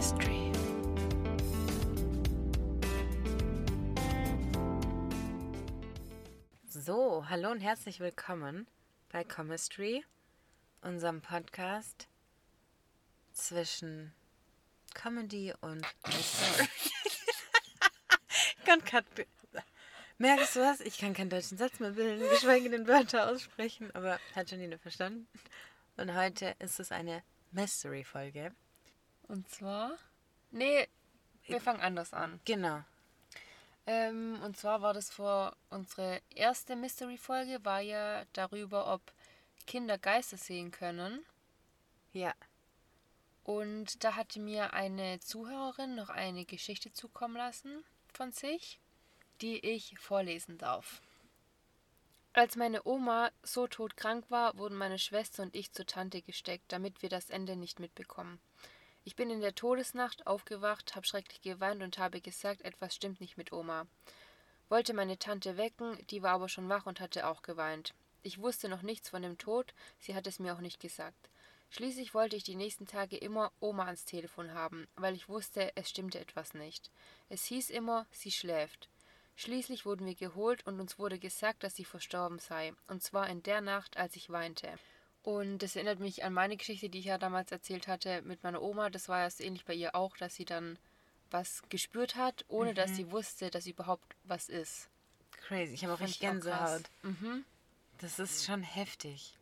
Chemistry. So, hallo und herzlich willkommen bei Chemistry, unserem Podcast zwischen Comedy und Mystery. kann kein, merkst du was? Ich kann keinen deutschen Satz mehr bilden, geschweige denn Wörter aussprechen, aber hat Janine verstanden. Und heute ist es eine Mystery-Folge. Und zwar? Nee, wir fangen anders an. Genau. Ähm, und zwar war das vor unsere erste Mystery-Folge, war ja darüber, ob Kinder Geister sehen können. Ja. Und da hatte mir eine Zuhörerin noch eine Geschichte zukommen lassen von sich, die ich vorlesen darf. Als meine Oma so todkrank war, wurden meine Schwester und ich zur Tante gesteckt, damit wir das Ende nicht mitbekommen. Ich bin in der Todesnacht aufgewacht, habe schrecklich geweint und habe gesagt, etwas stimmt nicht mit Oma. Wollte meine Tante wecken, die war aber schon wach und hatte auch geweint. Ich wusste noch nichts von dem Tod, sie hat es mir auch nicht gesagt. Schließlich wollte ich die nächsten Tage immer Oma ans Telefon haben, weil ich wusste, es stimmte etwas nicht. Es hieß immer, sie schläft. Schließlich wurden wir geholt und uns wurde gesagt, dass sie verstorben sei, und zwar in der Nacht, als ich weinte. Und das erinnert mich an meine Geschichte, die ich ja damals erzählt hatte mit meiner Oma. Das war ja so ähnlich bei ihr auch, dass sie dann was gespürt hat, ohne mhm. dass sie wusste, dass überhaupt was ist. Crazy, ich habe auch richtig Gänsehaut. Mhm. Das ist schon heftig.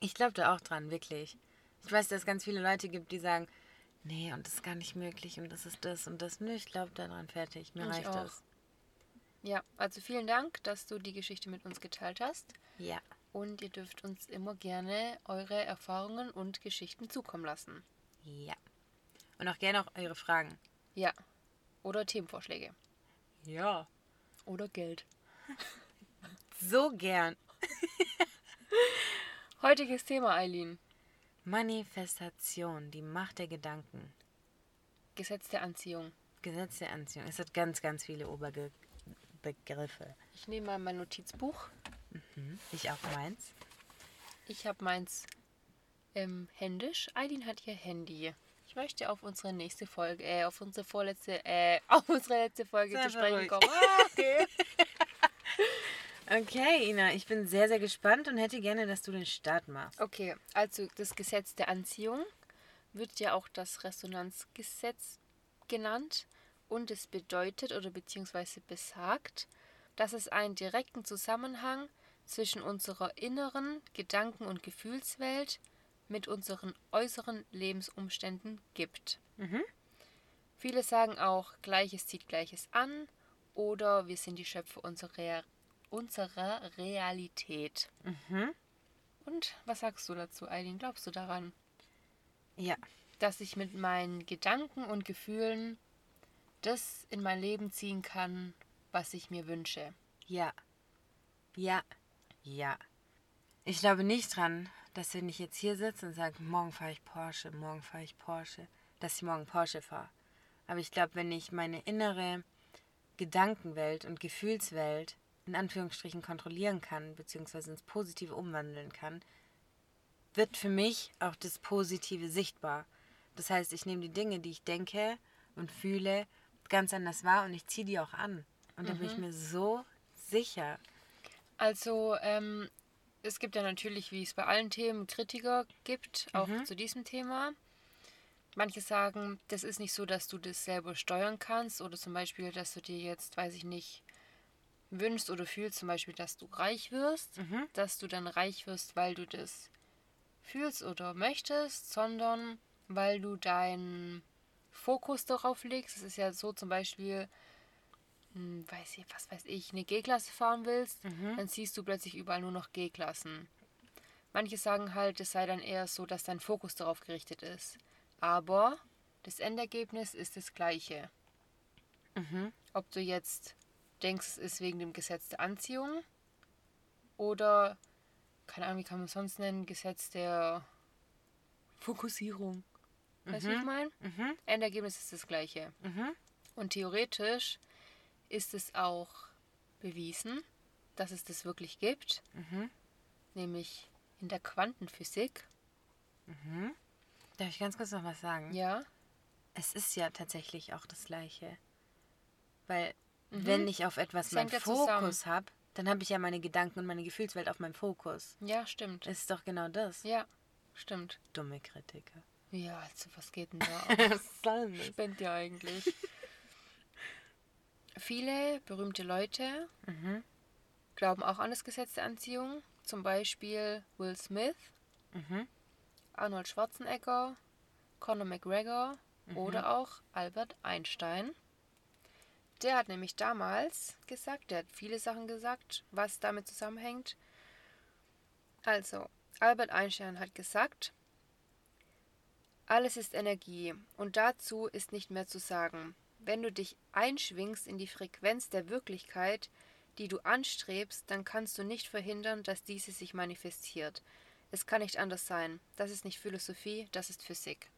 Ich glaube da auch dran, wirklich. Ich weiß, dass es ganz viele Leute gibt, die sagen, nee, und das ist gar nicht möglich und das ist das und das. Nö, ich glaube daran, fertig. Mir ich reicht auch. das. Ja, also vielen Dank, dass du die Geschichte mit uns geteilt hast. Ja. Und ihr dürft uns immer gerne eure Erfahrungen und Geschichten zukommen lassen. Ja. Und auch gerne auch eure Fragen. Ja. Oder Themenvorschläge. Ja. Oder Geld. so gern. Heutiges Thema, Eileen. Manifestation, die Macht der Gedanken. Gesetz der Anziehung. Gesetz der Anziehung. Es hat ganz, ganz viele Oberge Begriffe. Ich nehme mal mein Notizbuch. Mhm. Ich auch meins. Ich habe meins ähm, händisch. Eileen hat ihr Handy. Ich möchte auf unsere nächste Folge, äh, auf unsere vorletzte, äh, auf unsere letzte Folge zu sprechen ruhig. kommen. Ah, okay. okay, Ina, ich bin sehr, sehr gespannt und hätte gerne, dass du den Start machst. Okay, also das Gesetz der Anziehung wird ja auch das Resonanzgesetz genannt und es bedeutet oder beziehungsweise besagt, dass es einen direkten Zusammenhang zwischen unserer inneren Gedanken- und Gefühlswelt mit unseren äußeren Lebensumständen gibt. Mhm. Viele sagen auch, Gleiches zieht Gleiches an oder wir sind die Schöpfer unserer, unserer Realität. Mhm. Und was sagst du dazu, Eileen? Glaubst du daran? Ja. Dass ich mit meinen Gedanken und Gefühlen das in mein Leben ziehen kann, was ich mir wünsche. Ja. Ja. Ja. Ich glaube nicht dran, dass wenn ich jetzt hier sitze und sage, morgen fahre ich Porsche, morgen fahre ich Porsche, dass ich morgen Porsche fahre. Aber ich glaube, wenn ich meine innere Gedankenwelt und Gefühlswelt in Anführungsstrichen kontrollieren kann, beziehungsweise ins Positive umwandeln kann, wird für mich auch das Positive sichtbar. Das heißt, ich nehme die Dinge, die ich denke und fühle ganz anders wahr und ich ziehe die auch an. Und mhm. da bin ich mhm. mir so sicher. Also, ähm, es gibt ja natürlich, wie es bei allen Themen, Kritiker gibt, auch mhm. zu diesem Thema. Manche sagen, das ist nicht so, dass du das selber steuern kannst oder zum Beispiel, dass du dir jetzt, weiß ich nicht, wünschst oder fühlst, zum Beispiel, dass du reich wirst, mhm. dass du dann reich wirst, weil du das fühlst oder möchtest, sondern weil du dein Fokus darauf legst. Es ist ja so zum Beispiel, hm, weiß ich, was weiß ich, eine G-Klasse fahren willst, mhm. dann siehst du plötzlich überall nur noch G-Klassen. Manche sagen halt, es sei dann eher so, dass dein Fokus darauf gerichtet ist. Aber das Endergebnis ist das gleiche. Mhm. Ob du jetzt denkst, es ist wegen dem Gesetz der Anziehung oder, keine Ahnung, wie kann man es sonst nennen, Gesetz der Fokussierung. Weißt du, mhm. wie ich mhm. meine? Mhm. Endergebnis ist das gleiche. Mhm. Und theoretisch ist es auch bewiesen, dass es das wirklich gibt. Mhm. Nämlich in der Quantenphysik. Mhm. Darf ich ganz kurz noch was sagen? Ja. es ist ja tatsächlich auch das Gleiche. Weil, wenn ich auf etwas meinen. Fokus habe, dann habe ich ja meine Gedanken und meine Gefühlswelt auf meinem Fokus. Ja, stimmt. Das ist doch genau das. Ja, stimmt. Dumme Kritiker. Ja, also was geht denn da? Was soll denn das? Spinnt ja eigentlich. Viele berühmte Leute Mhm. glauben auch an das Gesetz der Anziehung. Zum Beispiel Will Smith, Mhm. Arnold Schwarzenegger, Conor McGregor Mhm. oder auch Albert Einstein. Der hat nämlich damals gesagt, der hat viele Sachen gesagt, was damit zusammenhängt. Also, Albert Einstein hat gesagt, alles ist Energie und dazu ist nicht mehr zu sagen. Wenn du dich einschwingst in die Frequenz der Wirklichkeit, die du anstrebst, dann kannst du nicht verhindern, dass diese sich manifestiert. Es kann nicht anders sein. Das ist nicht Philosophie, das ist Physik.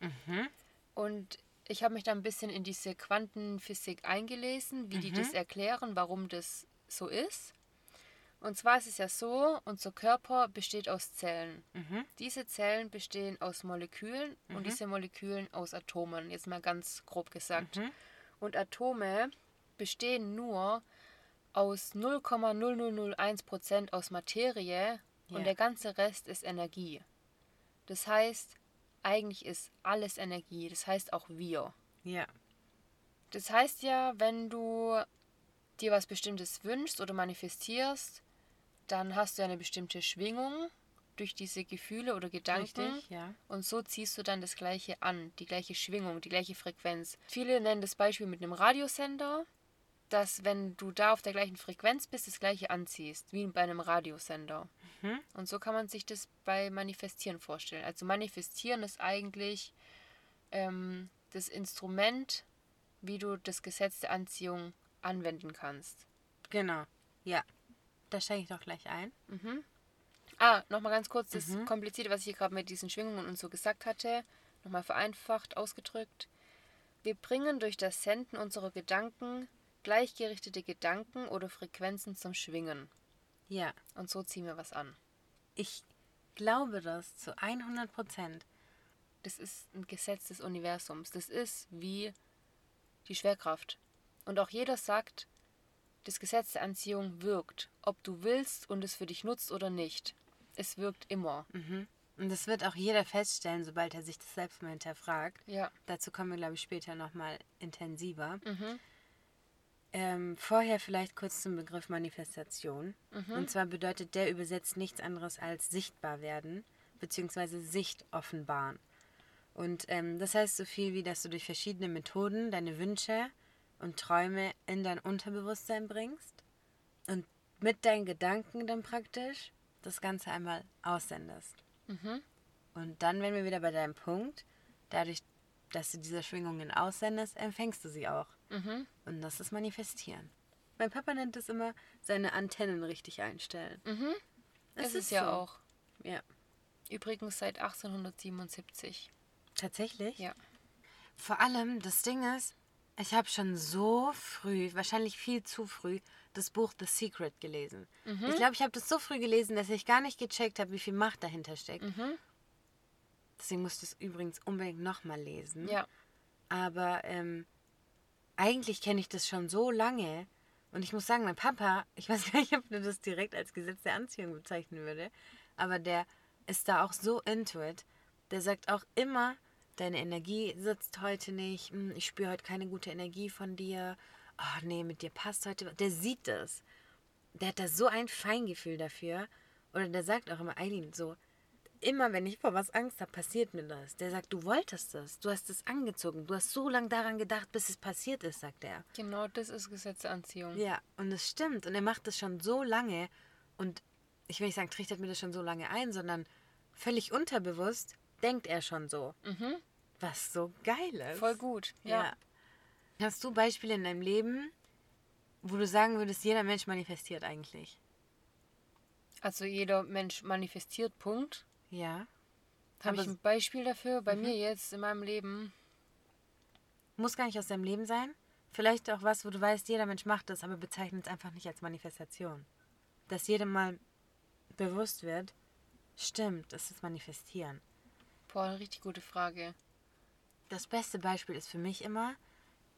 Mhm. Und ich habe mich da ein bisschen in diese Quantenphysik eingelesen, wie die das erklären, warum das so ist. Und zwar ist es ja so, unser Körper besteht aus Zellen. Mhm. Diese Zellen bestehen aus Molekülen und diese Molekülen aus Atomen, jetzt mal ganz grob gesagt. Mhm. Und Atome bestehen nur aus 0,0001% aus Materie Ja. und der ganze Rest ist Energie. Das heißt, eigentlich ist alles Energie, das heißt auch wir. Ja. Das heißt ja, wenn du dir was Bestimmtes wünschst oder manifestierst, dann hast du eine bestimmte Schwingung durch diese Gefühle oder Gedanken. Richtig, ja. Und so ziehst du dann das Gleiche an, die gleiche Schwingung, die gleiche Frequenz. Viele nennen das Beispiel mit einem Radiosender, dass wenn du da auf der gleichen Frequenz bist, das Gleiche anziehst, wie bei einem Radiosender. Mhm. Und so kann man sich das bei Manifestieren vorstellen. Also Manifestieren ist eigentlich ähm, das Instrument, wie du das Gesetz der Anziehung anwenden kannst. Genau. Ja. Da steige ich doch gleich ein. Ah, nochmal ganz kurz das Komplizierte, was ich hier gerade mit diesen Schwingungen und so gesagt hatte. Nochmal vereinfacht ausgedrückt. Wir bringen durch das Senden unserer Gedanken gleichgerichtete Gedanken oder Frequenzen zum Schwingen. Ja. Und so ziehen wir was an. Ich glaube das zu 100 Prozent. Das ist ein Gesetz des Universums. Das ist wie die Schwerkraft. Und auch jeder sagt, das Gesetz der Anziehung wirkt, ob du willst und es für dich nutzt oder nicht. Es wirkt immer. Und das wird auch jeder feststellen, sobald er sich das selbst mal hinterfragt. Ja. Dazu kommen wir, glaube ich, später nochmal intensiver. Mhm. Ähm, vorher vielleicht kurz zum Begriff Manifestation. Mhm. Und zwar bedeutet der übersetzt nichts anderes als sichtbar werden, beziehungsweise Sicht offenbaren. Und ähm, das heißt so viel wie, dass du durch verschiedene Methoden deine Wünsche und Träume in dein Unterbewusstsein bringst und mit deinen Gedanken dann praktisch das Ganze einmal aussendest. Mhm. Und dann, wenn wir wieder bei deinem Punkt, dadurch, dass du diese Schwingungen aussendest, empfängst du sie auch. Mhm. Und das ist Manifestieren. Mein Papa nennt es immer, seine Antennen richtig einstellen. Mhm. Es Es ist ja so. auch. Ja, Übrigens seit 1877. tatsächlich. Ja. Vor allem, das Ding ist, ich habe schon so früh, wahrscheinlich viel zu früh, das Buch The Secret gelesen. Mhm. Ich glaube, ich habe das so früh gelesen, dass ich gar nicht gecheckt habe, wie viel Macht dahinter steckt. Mhm. Deswegen musste ich es übrigens unbedingt nochmal lesen. Ja. Aber ähm, eigentlich kenne ich das schon so lange. Und ich muss sagen, mein Papa, ich weiß gar nicht, ob er das direkt als Gesetz der Anziehung bezeichnen würde, aber der ist da auch so into it. Der sagt auch immer, deine Energie sitzt heute nicht, hm, ich spüre heute keine gute Energie von dir. Ach nee, mit dir passt heute. was. Der sieht das. Der hat da so ein Feingefühl dafür. Oder der sagt auch immer, Eileen, so, immer wenn ich vor was Angst habe, passiert mir das. Der sagt, du wolltest das, du hast es angezogen, du hast so lange daran gedacht, bis es passiert ist, sagt er. Genau das ist Gesetz der Anziehung. Ja, und es stimmt. Und er macht das schon so lange. Und ich will nicht sagen, trichtert mir das schon so lange ein, sondern völlig unterbewusst denkt er schon so. Mhm. Was so geil ist. Voll gut. Ja. Ja. Hast du Beispiele in deinem Leben, wo du sagen würdest, jeder Mensch manifestiert eigentlich? Also jeder Mensch manifestiert, Punkt. Ja. Habe ich ein Beispiel dafür? Bei mir jetzt in meinem Leben. Muss gar nicht aus deinem Leben sein. Vielleicht auch was, wo du weißt, jeder Mensch macht das, aber bezeichnet es einfach nicht als Manifestation. Dass jedem mal bewusst wird, stimmt, das ist Manifestieren. Boah, eine richtig gute Frage. Das beste Beispiel ist für mich immer,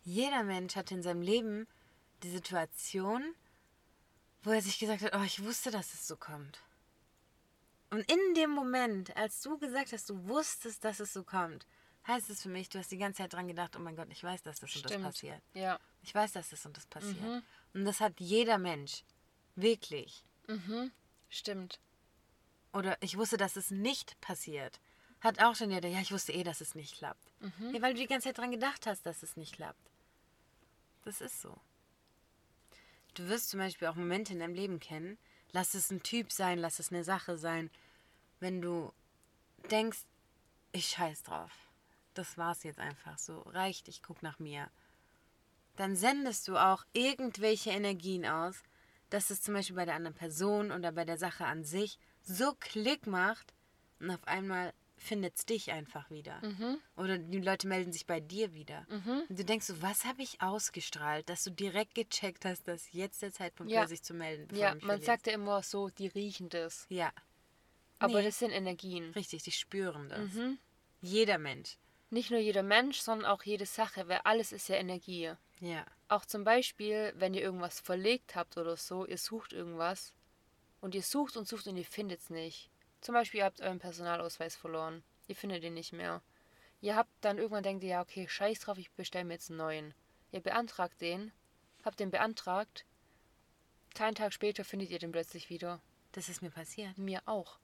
jeder Mensch hat in seinem Leben die Situation, wo er sich gesagt hat, oh, ich wusste, dass es so kommt. Und in dem Moment, als du gesagt hast, du wusstest, dass es so kommt, heißt es für mich, du hast die ganze Zeit dran gedacht, oh mein Gott, ich weiß, dass das Stimmt. und das passiert. Ja. Ich weiß, dass das und das passiert. Mhm. Und das hat jeder Mensch. Wirklich. Mhm. Stimmt. Oder ich wusste, dass es nicht passiert. Hat auch schon jeder, ja, ich wusste eh, dass es nicht klappt. Mhm. Ja, weil du die ganze Zeit dran gedacht hast, dass es nicht klappt. Das ist so. Du wirst zum Beispiel auch Momente in deinem Leben kennen, lass es ein Typ sein, lass es eine Sache sein, wenn du denkst, ich scheiß drauf. Das war's jetzt einfach so. Reicht, ich guck nach mir. Dann sendest du auch irgendwelche Energien aus, dass es zum Beispiel bei der anderen Person oder bei der Sache an sich so Klick macht und auf einmal findet es dich einfach wieder. Oder die Leute melden sich bei dir wieder. Und du denkst so, was habe ich ausgestrahlt, dass du direkt gecheckt hast, dass jetzt der Zeitpunkt Ja. wäre, sich zu melden. Ja, man verlierst. sagt ja immer so, die riechen das. Ja, Aber Nee. das sind Energien. richtig, die spüren das. Mhm. Jeder Mensch. Nicht nur jeder Mensch, sondern auch jede Sache, weil alles ist ja Energie. Ja. Auch zum Beispiel, wenn ihr irgendwas verlegt habt oder so, ihr sucht irgendwas und ihr sucht und sucht und ihr findet es nicht. Zum Beispiel, ihr habt euren Personalausweis verloren. Ihr findet ihn nicht mehr. Ihr habt dann irgendwann denkt ihr, ja, okay, scheiß drauf, ich bestelle mir jetzt einen neuen. Ihr beantragt den, habt den beantragt. Keinen Tag später findet ihr den plötzlich wieder. Das ist mir passiert. Mir auch.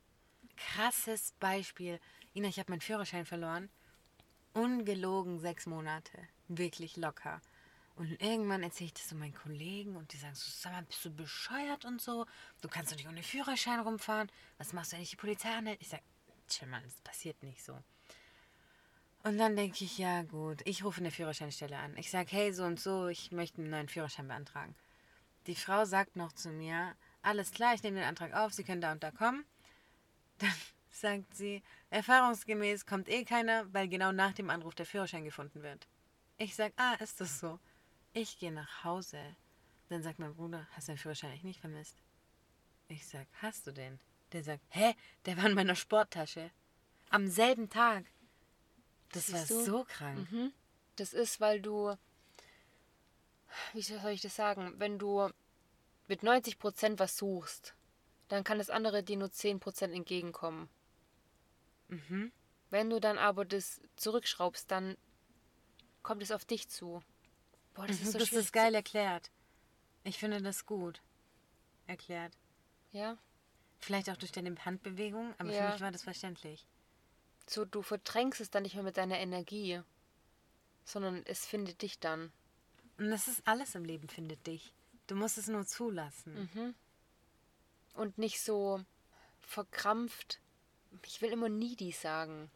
Krasses Beispiel. Ina, ich habe meinen Führerschein verloren. Ungelogen sechs Monate. Wirklich locker. Und irgendwann erzähle ich das so meinen Kollegen und die sagen so, sag mal, bist du bescheuert und so? Du kannst doch nicht ohne Führerschein rumfahren. Was machst du, wenn dich die Polizei anhält? Ich sage, chill mal, das passiert nicht so. Und dann denke ich, ja gut, ich rufe eine Führerscheinstelle an. Ich sage, hey, so und so, ich möchte einen neuen Führerschein beantragen. Die Frau sagt noch zu mir, alles klar, ich nehme den Antrag auf, Sie können da und da kommen. Dann sagt sie, erfahrungsgemäß kommt eh keiner, weil genau nach dem Anruf der Führerschein gefunden wird. Ich sag, ah, ist das so? Ich gehe nach Hause. Dann sagt mein Bruder, hast du den Führerschein eigentlich nicht vermisst? Ich sag, hast du den? Der sagt, hä, der war in meiner Sporttasche. Am selben Tag. Das war Siehst du? so krank. Mhm. Das ist, weil du, wie soll ich das sagen, wenn du mit 90% was suchst, dann kann das andere dir nur 10% entgegenkommen. Mhm. Wenn du dann aber das zurückschraubst, dann kommt es auf dich zu. Boah, das Mhm, ist so das ist geil erklärt. Ich finde das gut erklärt. Ja, Vielleicht auch durch deine Handbewegung, aber Ja. für mich war das verständlich. so du verdrängst es dann nicht mehr mit deiner Energie, sondern es findet dich dann. Und das ist alles im Leben, findet dich. Du musst es nur zulassen. Mhm. Und nicht so verkrampft. Ich will immer needy sagen.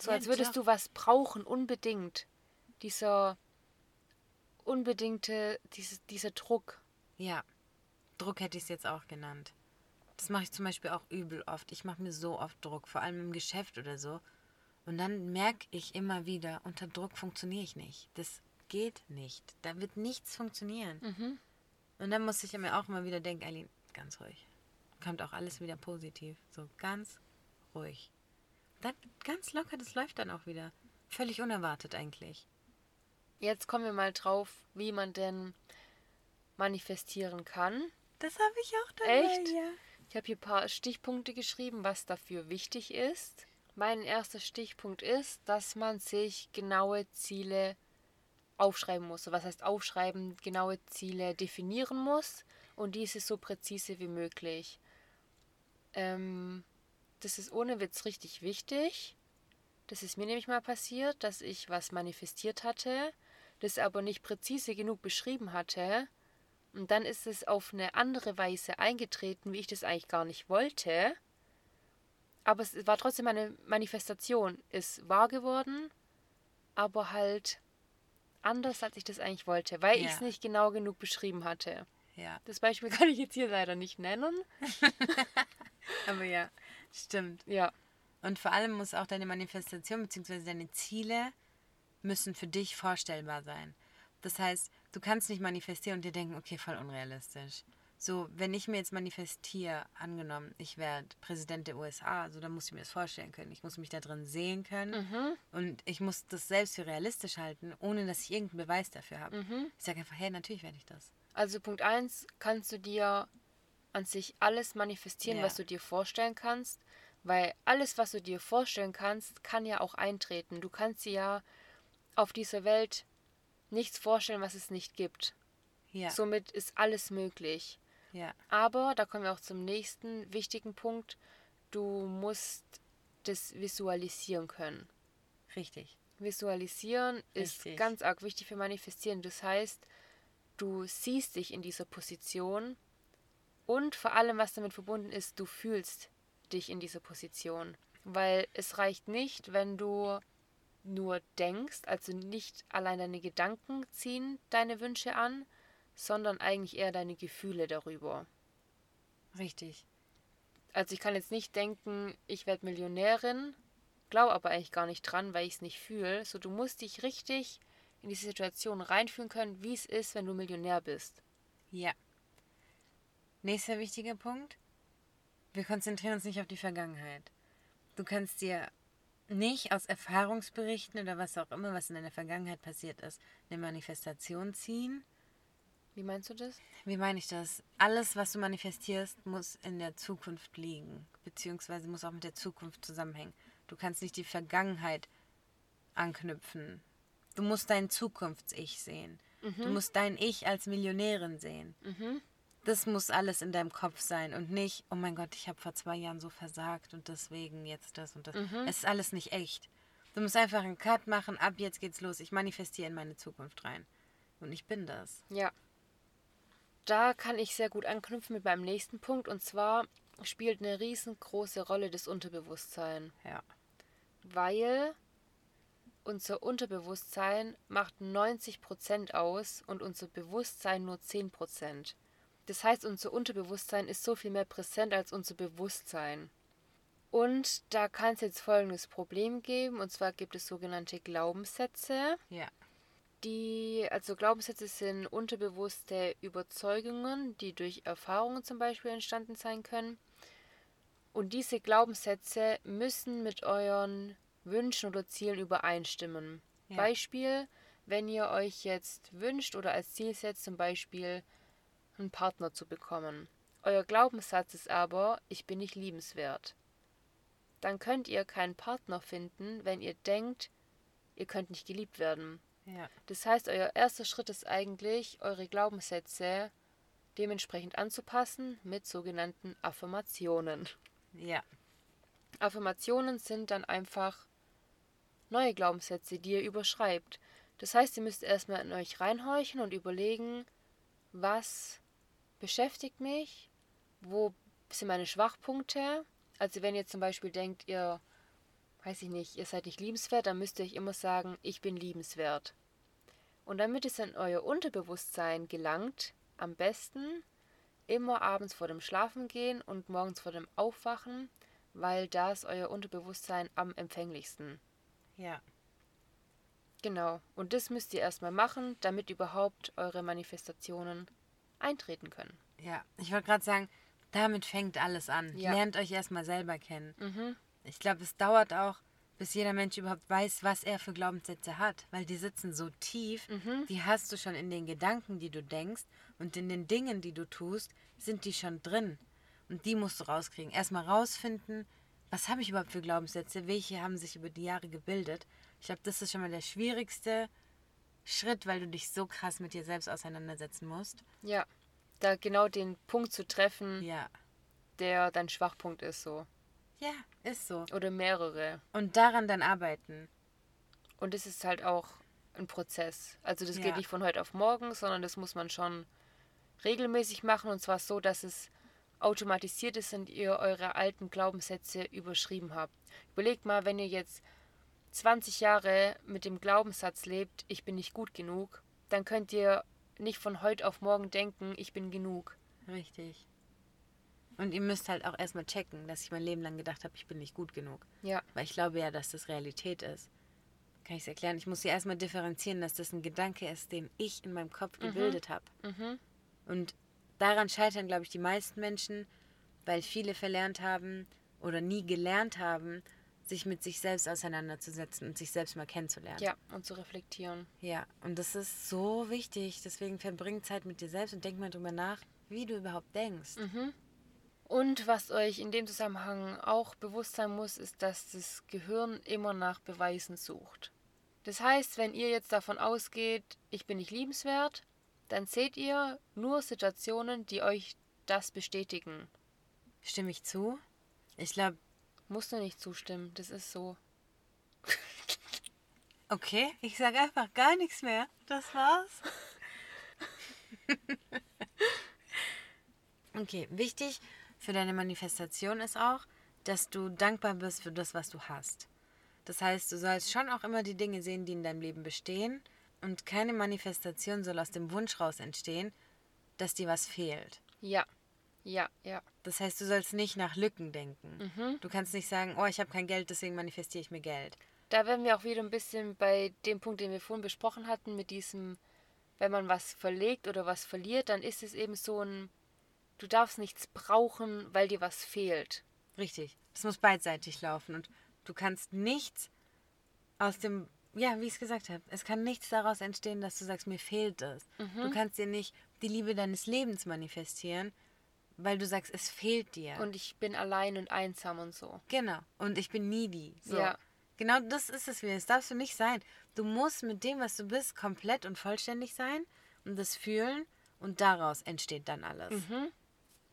So Ja, als würdest doch. du was brauchen, unbedingt. Dieser unbedingte, diese, dieser Druck. Ja, Druck hätte ich es jetzt auch genannt. Das mache ich zum Beispiel auch übel oft. Ich mache mir so oft Druck, vor allem im Geschäft oder so. Und dann merke ich immer wieder, unter Druck funktioniere ich nicht. Das geht nicht. Da wird nichts funktionieren. Mhm. Und dann muss ich mir auch immer wieder denken, Eileen, ganz ruhig. Kommt auch alles wieder positiv. So ganz ruhig. Dann ganz locker, das läuft dann auch wieder. Völlig unerwartet eigentlich. Jetzt kommen wir mal drauf, wie man denn manifestieren kann. Das habe ich auch dabei. Echt? Ja. Ich habe hier ein paar Stichpunkte geschrieben, was dafür wichtig ist. Mein erster Stichpunkt ist, dass man sich genaue Ziele aufschreiben muss. Was heißt aufschreiben? Genaue Ziele definieren muss und diese so präzise wie möglich. Ähm, das ist ohne Witz richtig wichtig. Das ist mir nämlich mal passiert, dass ich was manifestiert hatte, das aber nicht präzise genug beschrieben hatte. Und dann ist es auf eine andere Weise eingetreten, wie ich das eigentlich gar nicht wollte. Aber es war trotzdem eine Manifestation. Ist wahr geworden, aber halt anders, als ich das eigentlich wollte, weil Ja. ich es nicht genau genug beschrieben hatte. Ja. Das Beispiel kann ich jetzt hier leider nicht nennen. Aber ja, stimmt. Ja, Und vor allem muss auch deine Manifestation bzw. deine Ziele müssen für dich vorstellbar sein. Das heißt, du kannst nicht manifestieren und dir denken, okay, voll unrealistisch. So, wenn ich mir jetzt manifestiere, angenommen, ich werde Präsident der USA, so dann muss ich mir das vorstellen können. Ich muss mich da drin sehen können Mhm. und ich muss das selbst für realistisch halten, ohne dass ich irgendeinen Beweis dafür habe. Mhm. Ich sage einfach, hey, natürlich werde ich das. Also Punkt 1 kannst du dir an sich alles manifestieren, Ja. was du dir vorstellen kannst, weil alles, was du dir vorstellen kannst, kann ja auch eintreten. Du kannst dir ja auf dieser Welt nichts vorstellen, was es nicht gibt. Ja, Somit ist alles möglich. ja, Aber da kommen wir auch zum nächsten wichtigen Punkt. Du musst das visualisieren können. richtig. Visualisieren ist Richtig. ganz arg wichtig für Manifestieren. Das heißt, du siehst dich in dieser Position und vor allem, was damit verbunden ist, du fühlst dich in dieser Position. Weil es reicht nicht, wenn du nur denkst, also nicht allein deine Gedanken ziehen deine Wünsche an, sondern eigentlich eher deine Gefühle darüber. Richtig. Also ich kann jetzt nicht denken, ich werde Millionärin, glaube aber eigentlich gar nicht dran, weil ich es nicht fühle. So, du musst dich richtig in diese Situation reinfühlen können, wie es ist, wenn du Millionär bist. Ja. Nächster wichtiger Punkt. Wir konzentrieren uns nicht auf die Vergangenheit. Du kannst dir nicht aus Erfahrungsberichten oder was auch immer, was in deiner Vergangenheit passiert ist, eine Manifestation ziehen. Wie meinst du das? Wie meine ich das? Alles, was du manifestierst, muss in der Zukunft liegen, beziehungsweise muss auch mit der Zukunft zusammenhängen. Du kannst nicht die Vergangenheit anknüpfen. Du musst dein Zukunfts-Ich sehen. Du musst dein Ich als Millionärin sehen. Mhm. Das muss alles in deinem Kopf sein und nicht, oh mein Gott, ich habe vor zwei Jahren so versagt und deswegen jetzt das und das. Es ist alles nicht echt. Du musst einfach einen Cut machen, ab jetzt geht's los. Ich manifestiere in meine Zukunft rein. Und ich bin das. Ja. Da kann ich sehr gut anknüpfen mit meinem nächsten Punkt und zwar spielt eine riesengroße Rolle das Unterbewusstsein, Ja. weil unser Unterbewusstsein macht 90% aus und unser Bewusstsein nur 10%. Das heißt, unser Unterbewusstsein ist so viel mehr präsent als unser Bewusstsein. Und da kann es jetzt folgendes Problem geben, und zwar gibt es sogenannte Glaubenssätze. Ja. Die, also Glaubenssätze sind unterbewusste Überzeugungen, die durch Erfahrungen zum Beispiel entstanden sein können. Und diese Glaubenssätze müssen mit euren Wünschen oder Zielen übereinstimmen. Ja. Beispiel, wenn ihr euch jetzt wünscht oder als Ziel setzt, zum Beispiel einen Partner zu bekommen. Euer Glaubenssatz ist aber, ich bin nicht liebenswert. Dann könnt ihr keinen Partner finden, wenn ihr denkt, ihr könnt nicht geliebt werden. Ja. Das heißt, euer erster Schritt ist eigentlich, eure Glaubenssätze dementsprechend anzupassen mit sogenannten Affirmationen. Ja. Affirmationen sind dann einfach neue Glaubenssätze, die ihr überschreibt. Das heißt, ihr müsst erstmal in euch reinhorchen und überlegen, was beschäftigt mich, wo sind meine Schwachpunkte. Also wenn ihr zum Beispiel denkt, ihr, weiß ich nicht, ihr seid nicht liebenswert, dann müsst ihr euch immer sagen, ich bin liebenswert. Und damit es in euer Unterbewusstsein gelangt, am besten immer abends vor dem Schlafengehen und morgens vor dem Aufwachen, weil da ist euer Unterbewusstsein am empfänglichsten. Ja. Genau. Und das müsst ihr erstmal machen, damit überhaupt eure Manifestationen eintreten können. Ja. Ich wollte gerade sagen, damit fängt alles an. Ja. Lernt euch erstmal selber kennen. Mhm. Ich glaube, es dauert auch, bis jeder Mensch überhaupt weiß, was er für Glaubenssätze hat, weil die sitzen so tief, Mhm. die hast du schon in den Gedanken, die du denkst und in den Dingen, die du tust, sind die schon drin. Und die musst du rauskriegen. Erstmal rausfinden, was habe ich überhaupt für Glaubenssätze, welche haben sich über die Jahre gebildet. Ich glaube, das ist schon mal der schwierigste Schritt, weil du dich so krass mit dir selbst auseinandersetzen musst. Ja. Da genau den Punkt zu treffen, Ja. der dein Schwachpunkt ist, so. Ja, ist so. Oder mehrere. Und daran dann arbeiten. Und das ist halt auch ein Prozess. Also das Ja. geht nicht von heute auf morgen, sondern das muss man schon regelmäßig machen und zwar so, dass es automatisiert ist und ihr eure alten Glaubenssätze überschrieben habt. Überlegt mal, wenn ihr jetzt 20 Jahre mit dem Glaubenssatz lebt, ich bin nicht gut genug, dann könnt ihr nicht von heute auf morgen denken, ich bin genug. Richtig. Und ihr müsst halt auch erstmal checken, dass ich mein Leben lang gedacht habe, ich bin nicht gut genug. Ja, Weil ich glaube ja, dass das Realität ist. Kann ich es erklären? Ich muss ja erstmal differenzieren, dass das ein Gedanke ist, den ich in meinem Kopf gebildet habe. mhm. Und daran scheitern, glaube ich, die meisten Menschen, weil viele verlernt haben oder nie gelernt haben, sich mit sich selbst auseinanderzusetzen und sich selbst mal kennenzulernen. Ja, und zu reflektieren. Ja, und das ist so wichtig. Deswegen verbring Zeit mit dir selbst und denk mal drüber nach, wie du überhaupt denkst. Mhm. Und was euch in dem Zusammenhang auch bewusst sein muss, ist, dass das Gehirn immer nach Beweisen sucht. Das heißt, wenn ihr jetzt davon ausgeht, ich bin nicht liebenswert, dann seht ihr nur Situationen, die euch das bestätigen. Stimme ich zu? Ich glaube. Musst du nicht zustimmen, das ist so. Okay, ich sage einfach gar nichts mehr. Das war's. okay, wichtig für deine Manifestation ist auch, dass du dankbar bist für das, was du hast. Das heißt, du sollst schon auch immer die Dinge sehen, die in deinem Leben bestehen. Und keine Manifestation soll aus dem Wunsch raus entstehen, dass dir was fehlt. Ja, ja, ja. Das heißt, du sollst nicht nach Lücken denken. Mhm. Du kannst nicht sagen, oh, ich habe kein Geld, deswegen manifestiere ich mir Geld. Da werden wir auch wieder ein bisschen bei dem Punkt, den wir vorhin besprochen hatten, mit diesem, wenn man was verlegt oder was verliert, dann ist es eben so ein, du darfst nichts brauchen, weil dir was fehlt. Richtig. Es muss beidseitig laufen und du kannst nichts aus dem, ja, wie ich es gesagt habe, es kann nichts daraus entstehen, dass du sagst, mir fehlt es. Du kannst dir nicht die Liebe deines Lebens manifestieren, weil du sagst, es fehlt dir. Und ich bin allein und einsam und so. Genau. Und ich bin needy. So. Ja. Genau das ist es wieder. Das darfst du nicht sein. Du musst mit dem, was du bist, komplett und vollständig sein und das fühlen und daraus entsteht dann alles. Mhm.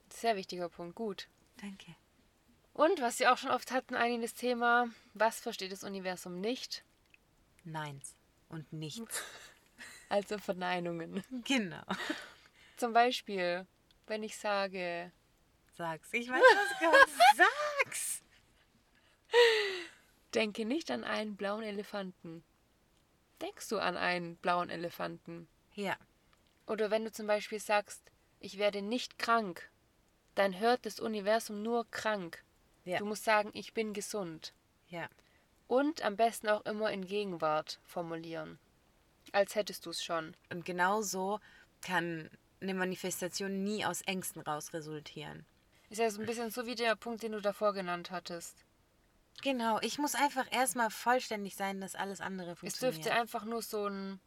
Sehr wichtiger Punkt, gut. Danke. Und was wir auch schon oft hatten, einiges Thema, was versteht das Universum nicht? Neins und nichts. Also Verneinungen. genau. Zum Beispiel, wenn ich sage, Sag's. Ich weiß, was du gerade sagst. denke nicht an einen blauen Elefanten. Denkst du an einen blauen Elefanten? Ja. Oder wenn du zum Beispiel sagst, ich werde nicht krank, dann hört das Universum nur krank. Ja. Du musst sagen, ich bin gesund. Ja. Und am besten auch immer in Gegenwart formulieren. Als hättest du es schon. Und genau so kann eine Manifestation nie aus Ängsten raus resultieren. Ist ja so ein bisschen so wie der Punkt, den du davor genannt hattest. Genau, ich muss einfach erstmal vollständig sein, dass alles andere Es funktioniert. dürfte einfach nur so ein,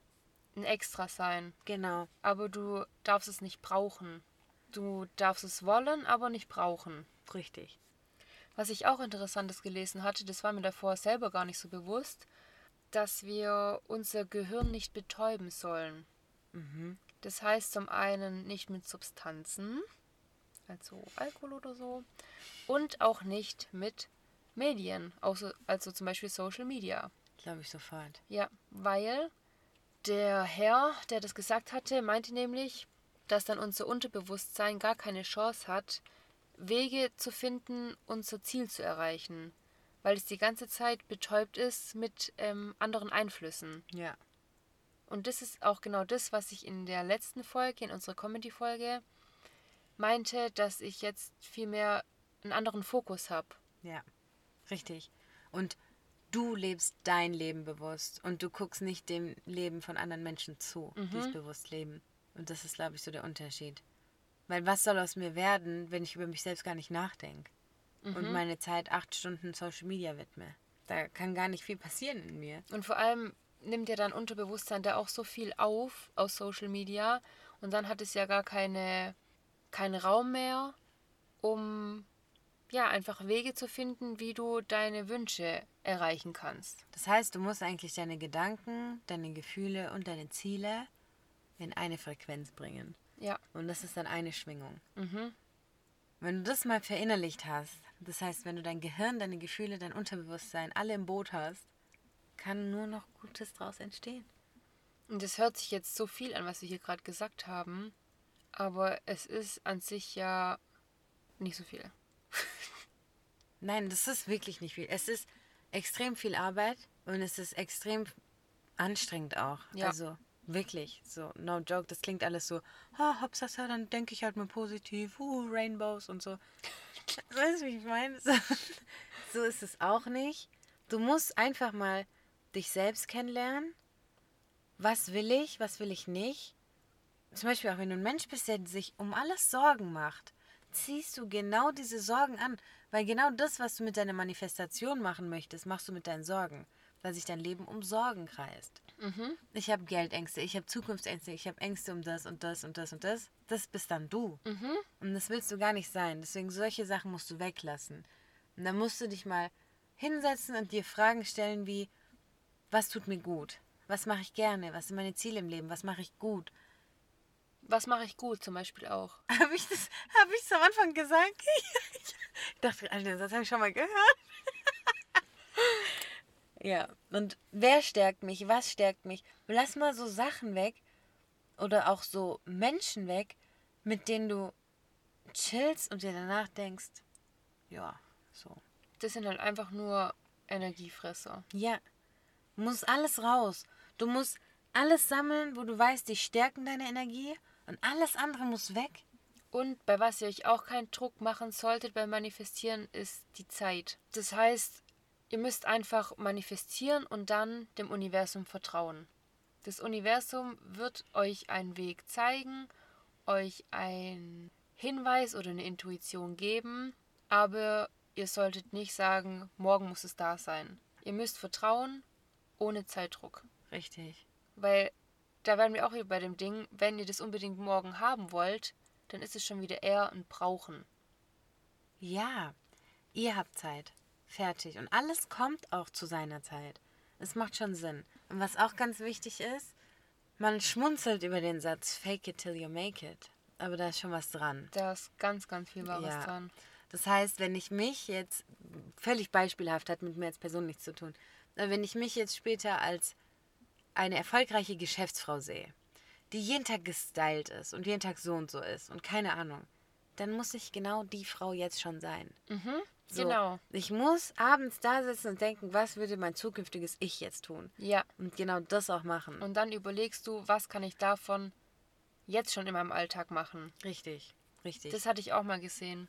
ein Extra sein. genau. Aber du darfst es nicht brauchen. Du darfst es wollen, aber nicht brauchen. Richtig. Was ich auch Interessantes gelesen hatte, das war mir davor selber gar nicht so bewusst, dass wir unser Gehirn nicht betäuben sollen. Das heißt zum einen nicht mit Substanzen, also Alkohol oder so, und auch nicht mit Medien, also, also zum Beispiel Social Media. Glaube ich sofort. Ja, weil der Herr, der das gesagt hatte, meinte nämlich, dass dann unser Unterbewusstsein gar keine Chance hat, Wege zu finden, unser Ziel zu erreichen, weil es die ganze Zeit betäubt ist mit ähm, anderen Einflüssen. Ja. Und das ist auch genau das, was ich in der letzten Folge, in unserer Comedy-Folge, meinte, dass ich jetzt viel mehr einen anderen Fokus habe. Ja. Richtig. Und du lebst dein Leben bewusst und du guckst nicht dem Leben von anderen Menschen zu, die es bewusst leben. Und das ist, glaube ich, so der Unterschied. Weil was soll aus mir werden, wenn ich über mich selbst gar nicht nachdenke und meine Zeit acht Stunden Social Media widme? Da kann gar nicht viel passieren in mir. Und vor allem nimmt ja dein Unterbewusstsein da auch so viel auf aus Social Media und dann hat es ja gar keine, keinen Raum mehr, um ja einfach Wege zu finden, wie du deine Wünsche erreichen kannst. Das heißt, du musst eigentlich deine Gedanken, deine Gefühle und deine Ziele in eine Frequenz bringen. Ja. Und das ist dann eine Schwingung. Mhm. Wenn du das mal verinnerlicht hast, das heißt, wenn du dein Gehirn, deine Gefühle, dein Unterbewusstsein alle im Boot hast, kann nur noch Gutes draus entstehen. Und es hört sich jetzt so viel an, was wir hier gerade gesagt haben, aber es ist an sich ja nicht so viel. Nein, das ist wirklich nicht viel. Es ist extrem viel Arbeit und es ist extrem anstrengend auch. Ja. Also wirklich, so no joke, das klingt alles so, ha, Hauptsache, dann denke ich halt mal positiv, uh, Rainbows und so. Weißt du, wie ich meine? So, so ist es auch nicht. Du musst einfach mal dich selbst kennenlernen. Was will ich, was will ich nicht? zum Beispiel auch wenn du ein Mensch bist, der sich um alles Sorgen macht, ziehst du genau diese Sorgen an. Weil genau das, was du mit deiner Manifestation machen möchtest, machst du mit deinen Sorgen. Weil sich dein Leben um Sorgen kreist. Mhm. Ich habe Geldängste, ich habe Zukunftsängste, ich habe Ängste um das und das und das und das. Das bist dann du. Mhm. Und das willst du gar nicht sein. Deswegen solche Sachen musst du weglassen. Und dann musst du dich mal hinsetzen und dir Fragen stellen wie, was tut mir gut? Was mache ich gerne? Was sind meine Ziele im Leben? Was mache ich gut? Was mache ich gut zum Beispiel auch? Habe ich das hab ich's am Anfang gesagt? ich dachte, Alter, das habe ich schon mal gehört. ja, und wer stärkt mich? Was stärkt mich? Lass mal so Sachen weg oder auch so Menschen weg, mit denen du chillst und dir danach denkst, ja, so. Das sind halt einfach nur Energiefresser. Ja, muss alles raus. Du musst alles sammeln, wo du weißt, die stärken deine Energie und alles andere muss weg. Und bei was ihr euch auch keinen Druck machen solltet beim Manifestieren, ist die Zeit. Das heißt, ihr müsst einfach manifestieren und dann dem Universum vertrauen. Das Universum wird euch einen Weg zeigen, euch einen Hinweis oder eine Intuition geben, aber ihr solltet nicht sagen, morgen muss es da sein. Ihr müsst vertrauen, ohne Zeitdruck. Richtig. Weil da wären wir auch wieder bei dem Ding, wenn ihr das unbedingt morgen haben wollt, dann ist es schon wieder eher ein Brauchen. Ja, ihr habt Zeit. Fertig. Und alles kommt auch zu seiner Zeit. Es macht schon Sinn. Und was auch ganz wichtig ist, man schmunzelt über den Satz Fake it till you make it. Aber da ist schon was dran. Da ist ganz, ganz viel Wahres Ja. dran. Das heißt, wenn ich mich jetzt, völlig beispielhaft, hat mit mir als Person nichts zu tun, wenn ich mich jetzt später als eine erfolgreiche Geschäftsfrau sehe, die jeden Tag gestylt ist und jeden Tag so und so ist und keine Ahnung, dann muss ich genau die Frau jetzt schon sein. Mhm, So, Genau. Ich muss abends da sitzen und denken, was würde mein zukünftiges Ich jetzt tun? Ja. Und genau das auch machen. Und dann überlegst du, was kann ich davon jetzt schon in meinem Alltag machen. richtig, richtig. Das hatte ich auch mal gesehen.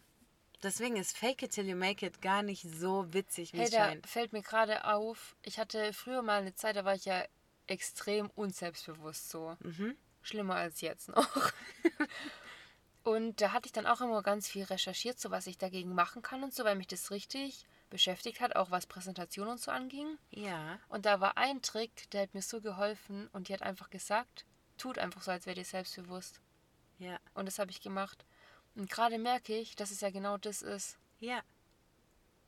Deswegen ist Fake it till you make it gar nicht so witzig, wie Hey, es da scheint. fällt mir gerade auf, ich hatte früher mal eine Zeit, da war ich ja extrem unselbstbewusst so. Mhm. Schlimmer als jetzt noch. und da hatte ich dann auch immer ganz viel recherchiert, so was ich dagegen machen kann und so, weil mich das richtig beschäftigt hat, auch was Präsentation und so anging. Ja, Und da war ein Trick, der hat mir so geholfen und die hat einfach gesagt, tut einfach so, als wäre dir selbstbewusst. ja, Und das habe ich gemacht. Und gerade merke ich, dass es ja genau das ist. ja.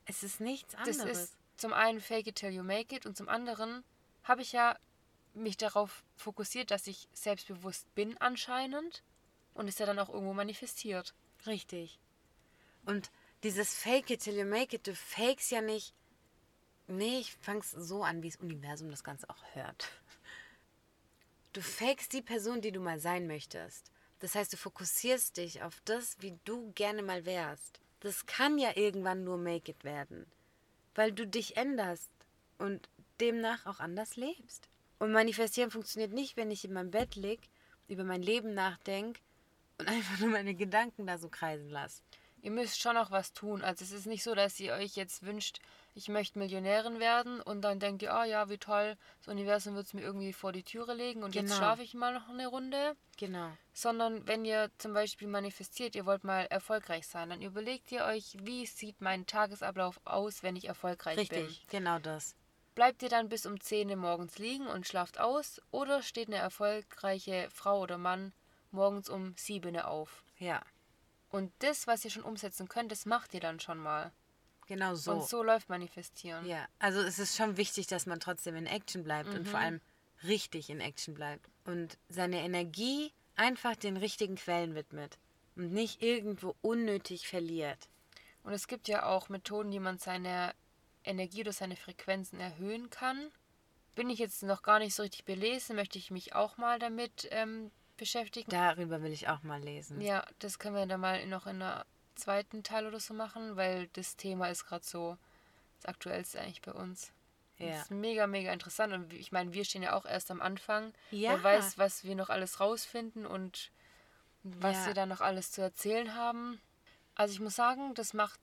Es ist nichts Das anderes. ist zum einen fake it till you make it und zum anderen habe ich ja mich darauf fokussiert, dass ich selbstbewusst bin anscheinend und ist ja dann auch irgendwo manifestiert. Richtig. Und dieses Fake it till you make it, du fakes ja nicht. Nee, ich fang's so an, wie das Universum das Ganze auch hört. Du fakest die Person, die du mal sein möchtest. Das heißt, du fokussierst dich auf das, wie du gerne mal wärst. Das kann ja irgendwann nur make it werden. Weil du dich änderst und demnach auch anders lebst. Und manifestieren funktioniert nicht, wenn ich in meinem Bett lieg, über mein Leben nachdenke und einfach nur meine Gedanken da so kreisen lasse. Ihr müsst schon auch was tun. Also es ist nicht so, dass ihr euch jetzt wünscht, ich möchte Millionärin werden und dann denkt ihr, ah ja, wie toll, das Universum wird es mir irgendwie vor die Türe legen und jetzt Genau. schlafe ich mal noch eine Runde. Genau. Sondern wenn ihr zum Beispiel manifestiert, ihr wollt mal erfolgreich sein, dann überlegt ihr euch, wie sieht mein Tagesablauf aus, wenn ich erfolgreich bin. Richtig, genau das. Bleibt ihr dann bis um 10 Uhr morgens liegen und schlaft aus oder steht eine erfolgreiche Frau oder Mann morgens um 7 Uhr auf? Ja, Und das, was ihr schon umsetzen könnt, das macht ihr dann schon mal. genau so. Und so läuft Manifestieren. Ja, also es ist schon wichtig, dass man trotzdem in Action bleibt und vor allem richtig in Action bleibt. Und seine Energie einfach den richtigen Quellen widmet und nicht irgendwo unnötig verliert. Und es gibt ja auch Methoden, wie man seine Energie oder seine Frequenzen erhöhen kann. Bin ich jetzt noch gar nicht so richtig belesen, möchte ich mich auch mal damit ähm, beschäftigen. Darüber will ich auch mal lesen. Ja, das können wir dann mal noch in einer zweiten Teil oder so machen, weil das Thema ist gerade so das Aktuellste eigentlich bei uns. Ja. Das ist mega, mega interessant und ich meine, wir stehen ja auch erst am Anfang. Ja. Wer weiß, was wir noch alles rausfinden und was Ja. wir da noch alles zu erzählen haben. Also ich muss sagen, das macht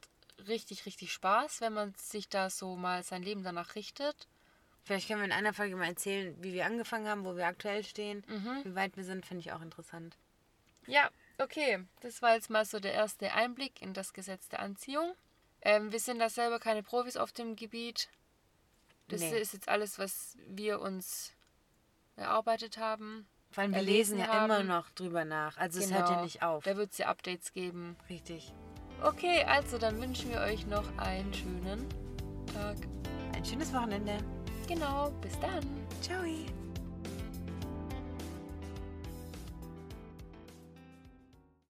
richtig, richtig Spaß, wenn man sich da so mal sein Leben danach richtet. Vielleicht können wir in einer Folge mal erzählen, wie wir angefangen haben, wo wir aktuell stehen, Mhm. wie weit wir sind, finde ich auch interessant. Ja, okay. Das war jetzt mal so der erste Einblick in das Gesetz der Anziehung. Ähm, wir sind da selber keine Profis auf dem Gebiet. Das Nee. ist jetzt alles, was wir uns erarbeitet haben. Vor allem, wir lesen ja haben. immer noch drüber nach. Also es hört ja Genau. nicht auf. Da wird es ja Updates geben. Richtig. Okay, also dann wünschen wir euch noch einen schönen Tag. Ein schönes Wochenende. Genau, bis dann. Ciao.